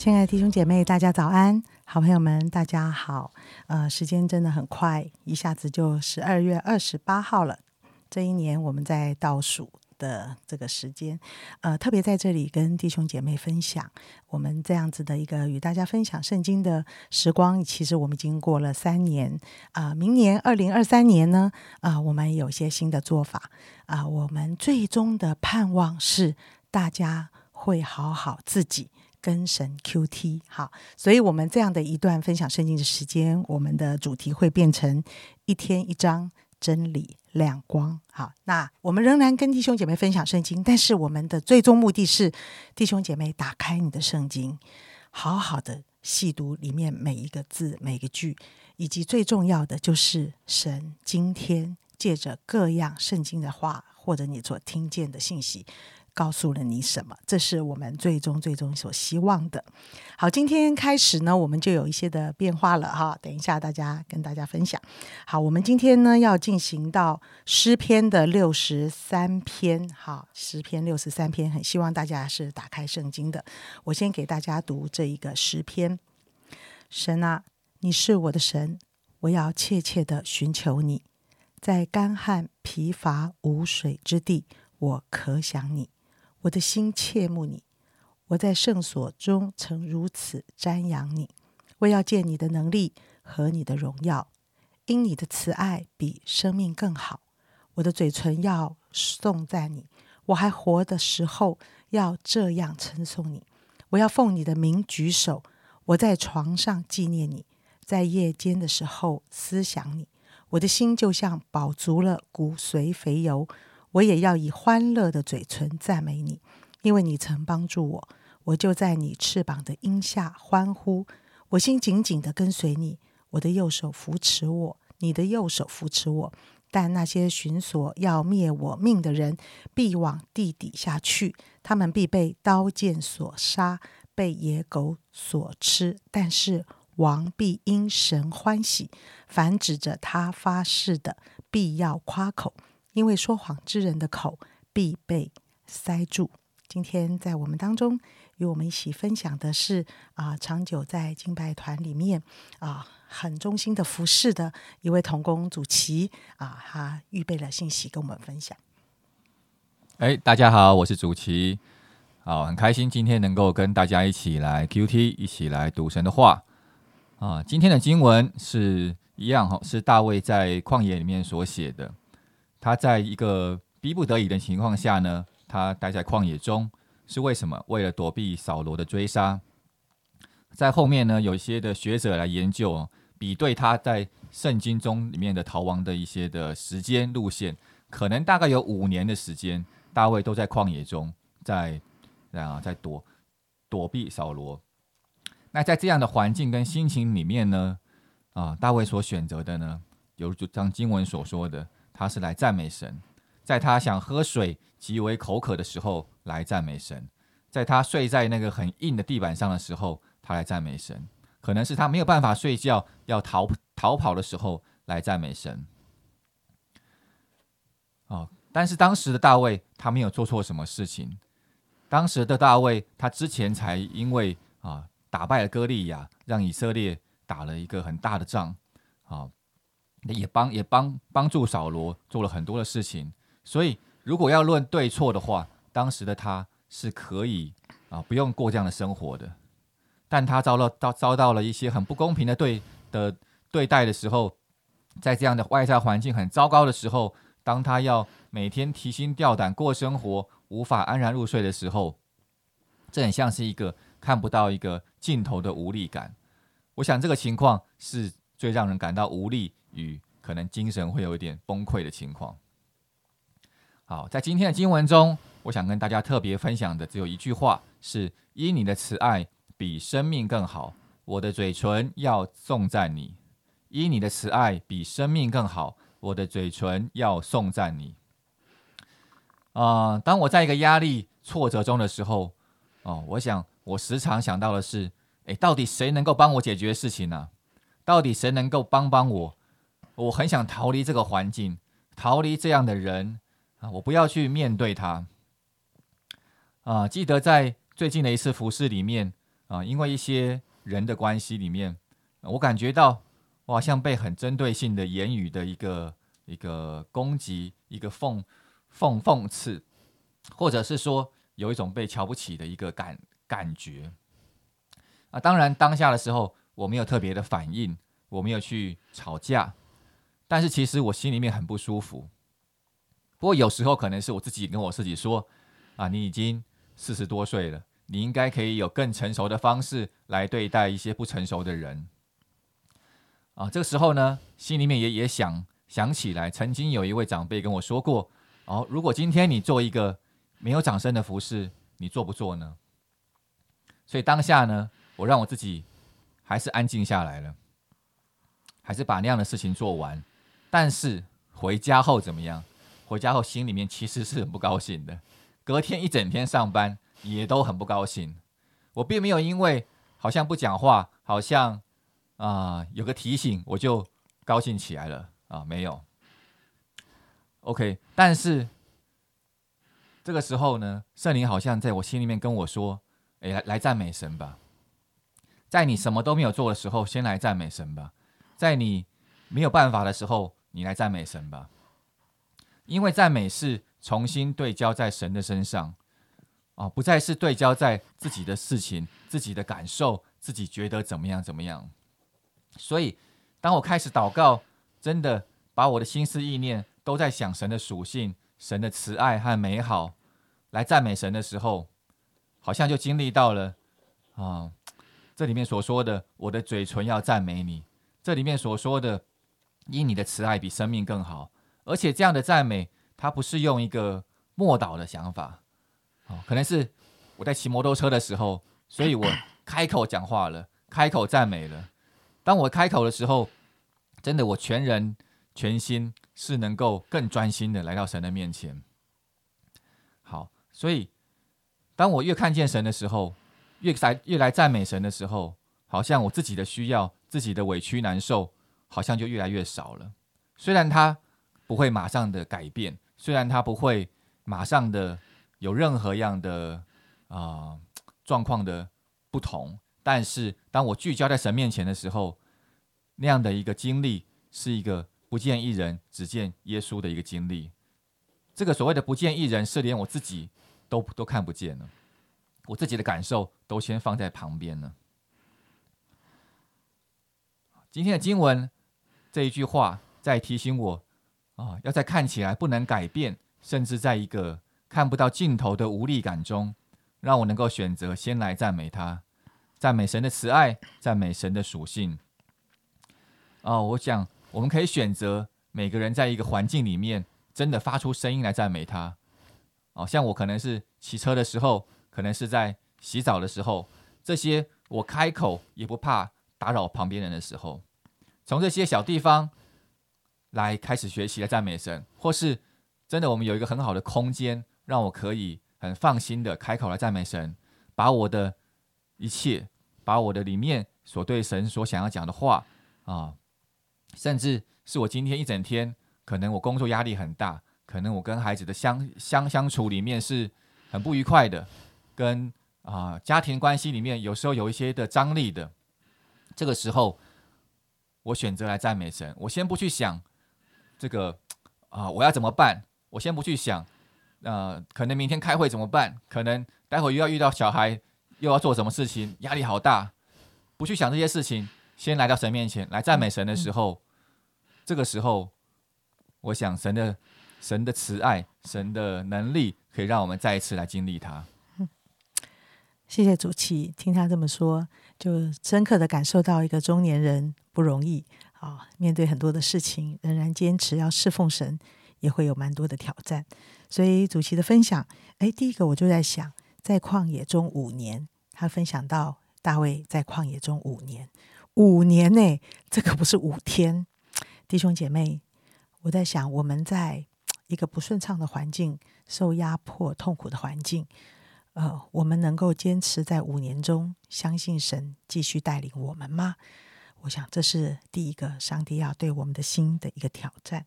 亲爱的弟兄姐妹，大家早安！好朋友们，大家好。呃，时间真的很快，一下子就十二月二十八号了。这一年我们在倒数的这个时间，呃，特别在这里跟弟兄姐妹分享我们这样子的一个与大家分享圣经的时光。其实我们已经过了三年啊，明年二零二三年呢，啊，我们有些新的做法啊，我们最终的盼望是大家会好好自己。跟神 Q T 好，所以我们这样的一段分享圣经的时间，我们的主题会变成一天一章真理亮光。好，那我们仍然跟弟兄姐妹分享圣经，但是我们的最终目的是弟兄姐妹打开你的圣经，好好的细读里面每一个字、每个句，以及最重要的就是神今天借着各样圣经的话，或者你所听见的信息。告诉了你什么？这是我们最终最终所希望的。好，今天开始呢，我们就有一些的变化了哈。等一下，大家跟大家分享。好，我们今天呢要进行到诗篇的六十三篇。好，诗篇六十三篇，很希望大家是打开圣经的。我先给大家读这一个诗篇：神啊，你是我的神，我要切切的寻求你，在干旱疲乏无水之地，我可想你。我的心切慕你，我在圣所中曾如此瞻仰你。我要见你的能力和你的荣耀，因你的慈爱比生命更好。我的嘴唇要颂赞你，我还活的时候要这样称颂你。我要奉你的名举手，我在床上纪念你，在夜间的时候思想你。我的心就像饱足了骨髓肥油。我也要以欢乐的嘴唇赞美你，因为你曾帮助我，我就在你翅膀的荫下欢呼。我心紧紧的跟随你，我的右手扶持我，你的右手扶持我。但那些寻索要灭我命的人，必往地底下去，他们必被刀剑所杀，被野狗所吃。但是王必因神欢喜，凡指着他发誓的，必要夸口。因为说谎之人的口必被塞住。今天在我们当中与我们一起分享的是啊，长久在敬拜团里面啊很忠心的服侍的一位童工主齐啊，他预备了信息跟我们分享。哎，大家好，我是主齐，好，很开心今天能够跟大家一起来 Q T，一起来读神的话啊。今天的经文是一样哈，是大卫在旷野里面所写的。他在一个逼不得已的情况下呢，他待在旷野中，是为什么？为了躲避扫罗的追杀。在后面呢，有一些的学者来研究，比对他在圣经中里面的逃亡的一些的时间路线，可能大概有五年的时间，大卫都在旷野中，在啊，在躲躲避扫罗。那在这样的环境跟心情里面呢，啊，大卫所选择的呢，有就像经文所说的。他是来赞美神，在他想喝水极为口渴的时候来赞美神，在他睡在那个很硬的地板上的时候，他来赞美神。可能是他没有办法睡觉要逃逃跑的时候来赞美神。哦，但是当时的大卫他没有做错什么事情。当时的大卫他之前才因为啊打败了歌利亚，让以色列打了一个很大的仗，啊。也帮也帮帮助扫罗做了很多的事情，所以如果要论对错的话，当时的他是可以啊不用过这样的生活的，但他遭到遭遭到了一些很不公平的对的对待的时候，在这样的外在环境很糟糕的时候，当他要每天提心吊胆过生活，无法安然入睡的时候，这很像是一个看不到一个尽头的无力感。我想这个情况是最让人感到无力。与可能精神会有一点崩溃的情况。好，在今天的经文中，我想跟大家特别分享的只有一句话：是因你的慈爱比生命更好，我的嘴唇要颂赞你；因你的慈爱比生命更好，我的嘴唇要颂赞你。啊，当我在一个压力、挫折中的时候，哦，我想我时常想到的是：诶，到底谁能够帮我解决事情呢？到底谁能够帮帮我？我很想逃离这个环境，逃离这样的人啊！我不要去面对他啊！记得在最近的一次服饰里面啊，因为一些人的关系里面，我感觉到我好像被很针对性的言语的一个一个攻击，一个讽讽讽刺，或者是说有一种被瞧不起的一个感感觉。啊，当然当下的时候我没有特别的反应，我没有去吵架，但是其实我心里面很不舒服。不过有时候可能是我自己跟我自己说，啊，你已经四十多岁了，你应该可以有更成熟的方式来对待一些不成熟的人。啊，这个时候呢，心里面也也想想起来，曾经有一位长辈跟我说过，哦，如果今天你做一个没有掌声的服饰，你做不做呢？所以当下呢。我让我自己还是安静下来了，还是把那样的事情做完。但是回家后怎么样？回家后心里面其实是很不高兴的。隔天一整天上班也都很不高兴。我并没有因为好像不讲话，好像啊有个提醒我就高兴起来了啊，没有。OK，但是这个时候呢，圣灵好像在我心里面跟我说：“哎，来来赞美神吧。”在你什么都没有做的时候，先来赞美神吧；在你没有办法的时候，你来赞美神吧。因为赞美是重新对焦在神的身上，啊，不再是对焦在自己的事情、自己的感受、自己觉得怎么样怎么样。所以，当我开始祷告，真的把我的心思意念都在想神的属性、神的慈爱和美好，来赞美神的时候，好像就经历到了啊。这里面所说的，我的嘴唇要赞美你。这里面所说的，因你的慈爱比生命更好。而且这样的赞美，它不是用一个默祷的想法，哦，可能是我在骑摩托车的时候，所以我开口讲话了，开口赞美了。当我开口的时候，真的我全人全心是能够更专心的来到神的面前。好，所以当我越看见神的时候。越来越来赞美神的时候，好像我自己的需要、自己的委屈难受，好像就越来越少了。虽然他不会马上的改变，虽然他不会马上的有任何样的啊状况的不同，但是当我聚焦在神面前的时候，那样的一个经历是一个不见一人，只见耶稣的一个经历。这个所谓的不见一人，是连我自己都都看不见了。我自己的感受都先放在旁边了。今天的经文这一句话在提醒我啊，要在看起来不能改变，甚至在一个看不到尽头的无力感中，让我能够选择先来赞美他，赞美神的慈爱，赞美神的属性。哦，我想我们可以选择每个人在一个环境里面，真的发出声音来赞美他。哦，像我可能是骑车的时候。可能是在洗澡的时候，这些我开口也不怕打扰旁边人的时候，从这些小地方来开始学习来赞美神，或是真的我们有一个很好的空间，让我可以很放心的开口来赞美神，把我的一切，把我的里面所对神所想要讲的话啊，甚至是我今天一整天，可能我工作压力很大，可能我跟孩子的相相相处里面是很不愉快的。跟啊家庭关系里面有时候有一些的张力的，这个时候我选择来赞美神。我先不去想这个啊我要怎么办，我先不去想，呃可能明天开会怎么办，可能待会又要遇到小孩，又要做什么事情，压力好大。不去想这些事情，先来到神面前来赞美神的时候，这个时候我想神的神的慈爱，神的能力可以让我们再一次来经历它。谢谢主席，听他这么说，就深刻的感受到一个中年人不容易啊，面对很多的事情，仍然坚持要侍奉神，也会有蛮多的挑战。所以主席的分享，哎，第一个我就在想，在旷野中五年，他分享到大卫在旷野中五年，五年呢，这可不是五天。弟兄姐妹，我在想，我们在一个不顺畅的环境，受压迫、痛苦的环境。呃，我们能够坚持在五年中相信神继续带领我们吗？我想这是第一个，上帝要对我们的心的一个挑战。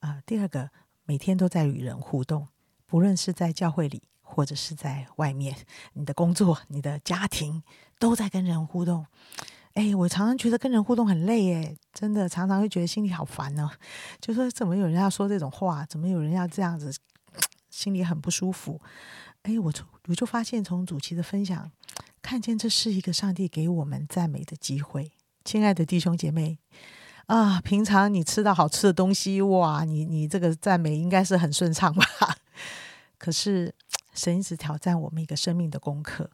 啊，第二个，每天都在与人互动，不论是在教会里或者是在外面，你的工作、你的家庭都在跟人互动。哎，我常常觉得跟人互动很累，哎，真的常常会觉得心里好烦呢。就说怎么有人要说这种话，怎么有人要这样子，心里很不舒服。哎，我从我就发现从主期的分享，看见这是一个上帝给我们赞美的机会。亲爱的弟兄姐妹啊，平常你吃到好吃的东西，哇，你你这个赞美应该是很顺畅吧？可是神一直挑战我们一个生命的功课。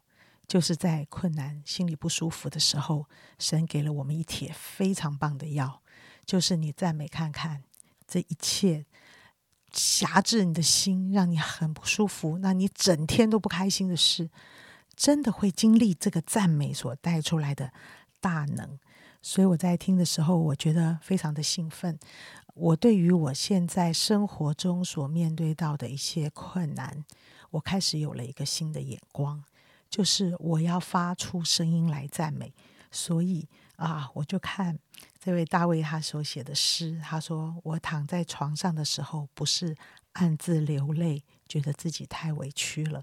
就是在困难、心里不舒服的时候，神给了我们一帖非常棒的药，就是你赞美看看，这一切辖制你的心，让你很不舒服，那你整天都不开心的事，真的会经历这个赞美所带出来的大能。所以我在听的时候，我觉得非常的兴奋。我对于我现在生活中所面对到的一些困难，我开始有了一个新的眼光。就是我要发出声音来赞美，所以啊，我就看这位大卫他所写的诗，他说：“我躺在床上的时候，不是暗自流泪，觉得自己太委屈了，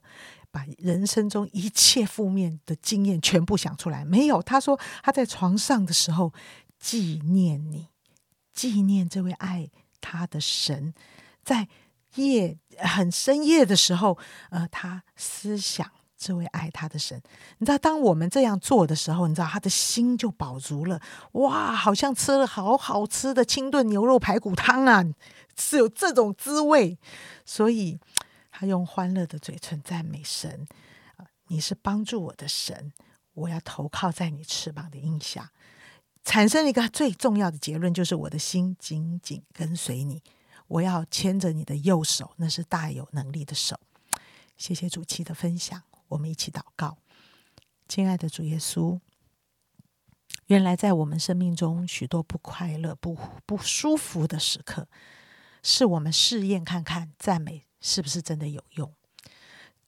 把人生中一切负面的经验全部想出来。没有，他说他在床上的时候纪念你，纪念这位爱他的神，在夜很深夜的时候，呃，他思想。”这位爱他的神，你知道，当我们这样做的时候，你知道他的心就饱足了。哇，好像吃了好好吃的清炖牛肉排骨汤啊，是有这种滋味。所以，他用欢乐的嘴唇赞美神你是帮助我的神，我要投靠在你翅膀的荫下。产生一个最重要的结论，就是我的心紧紧跟随你，我要牵着你的右手，那是大有能力的手。谢谢主期的分享。我们一起祷告，亲爱的主耶稣，原来在我们生命中许多不快乐、不不舒服的时刻，是我们试验看看赞美是不是真的有用。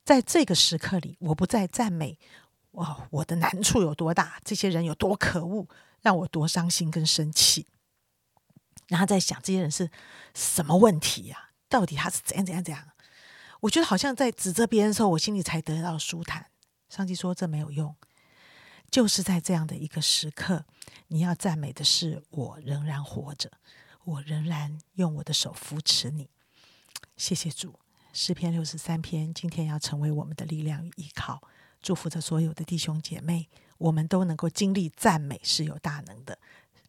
在这个时刻里，我不再赞美哇，我的难处有多大，这些人有多可恶，让我多伤心跟生气，然后在想这些人是什么问题呀？到底他是怎样怎样怎样？我觉得好像在指责别人的时候，我心里才得到舒坦。上帝说这没有用，就是在这样的一个时刻，你要赞美的是我仍然活着，我仍然用我的手扶持你。谢谢主，诗篇六十三篇今天要成为我们的力量与依靠。祝福着所有的弟兄姐妹，我们都能够经历赞美是有大能的，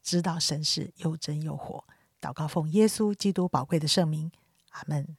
知道神是又真又活。祷告奉耶稣基督宝贵的圣名，阿门。